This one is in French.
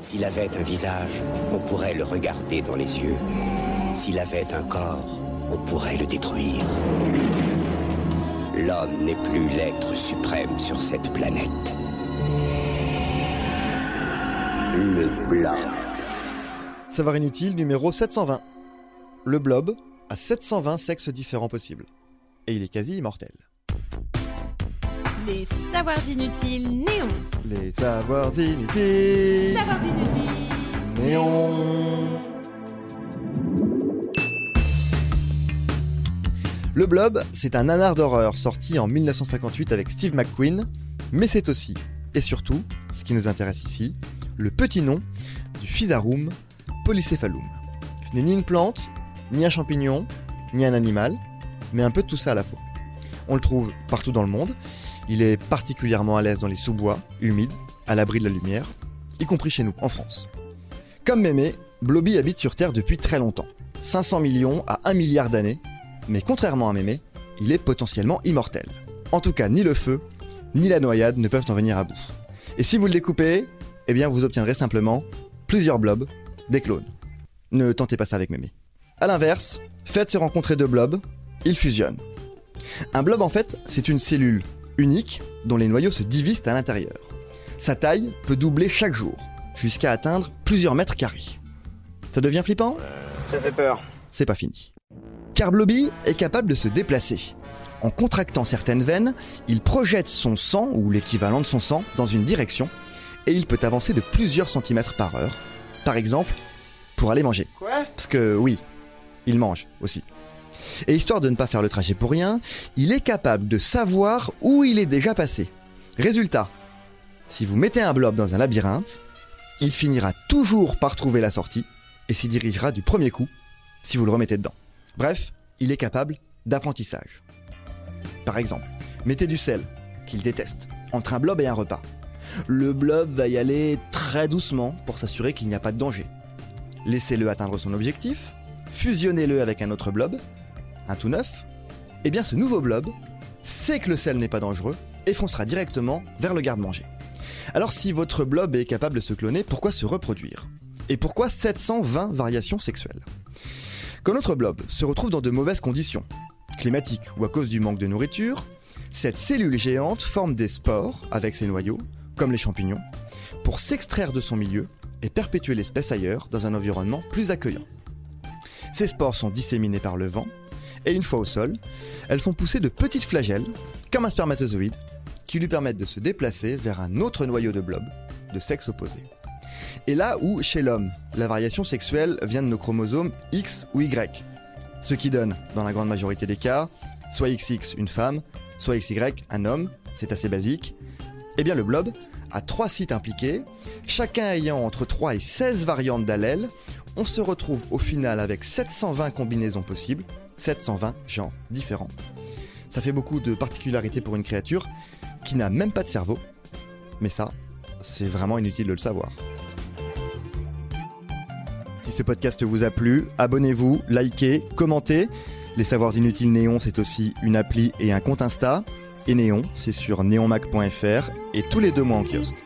S'il avait un visage, on pourrait le regarder dans les yeux. S'il avait un corps, on pourrait le détruire. L'homme n'est plus l'être suprême sur cette planète. Le blob. Savoir inutile numéro 720. Le blob a 720 sexes différents possibles. Et il est quasi immortel. Les savoirs inutiles néons. Les savoirs inutiles. Savoirs inutiles. Néon. Le Blob, c'est un nanar d'horreur sorti en 1958 avec Steve McQueen, mais c'est aussi, et surtout, ce qui nous intéresse ici, le petit nom du Physarum polycephalum. Ce n'est ni une plante, ni un champignon, ni un animal, mais un peu de tout ça à la fois. On le trouve partout dans le monde, il est particulièrement à l'aise dans les sous-bois, humides, à l'abri de la lumière, y compris chez nous, en France. Comme Mémé, Blobby habite sur Terre depuis très longtemps, 500 millions à 1 milliard d'années, mais contrairement à Mémé, il est potentiellement immortel. En tout cas, ni le feu, ni la noyade ne peuvent en venir à bout. Et si vous le découpez, eh bien vous obtiendrez simplement plusieurs blobs, des clones. Ne tentez pas ça avec Mémé. A l'inverse, faites se rencontrer deux blobs, ils fusionnent. Un blob en fait, c'est une cellule unique dont les noyaux se divisent à l'intérieur. Sa taille peut doubler chaque jour, jusqu'à atteindre plusieurs mètres carrés. Ça devient flippant? Ça fait peur. C'est pas fini. Car Blobby est capable de se déplacer. En contractant certaines veines, il projette son sang, ou l'équivalent de son sang, dans une direction, et il peut avancer de plusieurs centimètres par heure. Par exemple, pour aller manger. Quoi? Parce que oui, il mange aussi. Et histoire de ne pas faire le trajet pour rien, il est capable de savoir où il est déjà passé. Résultat, si vous mettez un blob dans un labyrinthe, il finira toujours par trouver la sortie et s'y dirigera du premier coup si vous le remettez dedans. Bref, il est capable d'apprentissage. Par exemple, mettez du sel, qu'il déteste, entre un blob et un repas. Le blob va y aller très doucement pour s'assurer qu'il n'y a pas de danger. Laissez-le atteindre son objectif, fusionnez-le avec un autre blob, un tout neuf, et bien ce nouveau blob sait que le sel n'est pas dangereux et foncera directement vers le garde-manger. Alors si votre blob est capable de se cloner, pourquoi se reproduire? Et pourquoi 720 variations sexuelles? Quand notre blob se retrouve dans de mauvaises conditions, climatiques ou à cause du manque de nourriture, cette cellule géante forme des spores avec ses noyaux, comme les champignons, pour s'extraire de son milieu et perpétuer l'espèce ailleurs dans un environnement plus accueillant. Ces spores sont disséminées par le vent et une fois au sol, elles font pousser de petites flagelles, comme un spermatozoïde, qui lui permettent de se déplacer vers un autre noyau de blob, de sexe opposé. Et là où, chez l'homme, la variation sexuelle vient de nos chromosomes X ou Y, ce qui donne, dans la grande majorité des cas, soit XX une femme, soit XY un homme, c'est assez basique, eh bien le blob a trois sites impliqués, chacun ayant entre 3 et 16 variantes d'allèles, on se retrouve au final avec 720 combinaisons possibles, 720 genres différents. Ça fait beaucoup de particularités pour une créature qui n'a même pas de cerveau, mais ça, c'est vraiment inutile de le savoir. Si ce podcast vous a plu, abonnez-vous, likez, commentez. Les Savoirs Inutiles Néon, c'est aussi une appli et un compte Insta. Et Néon, c'est sur neonmac.fr et tous les deux mois en kiosque.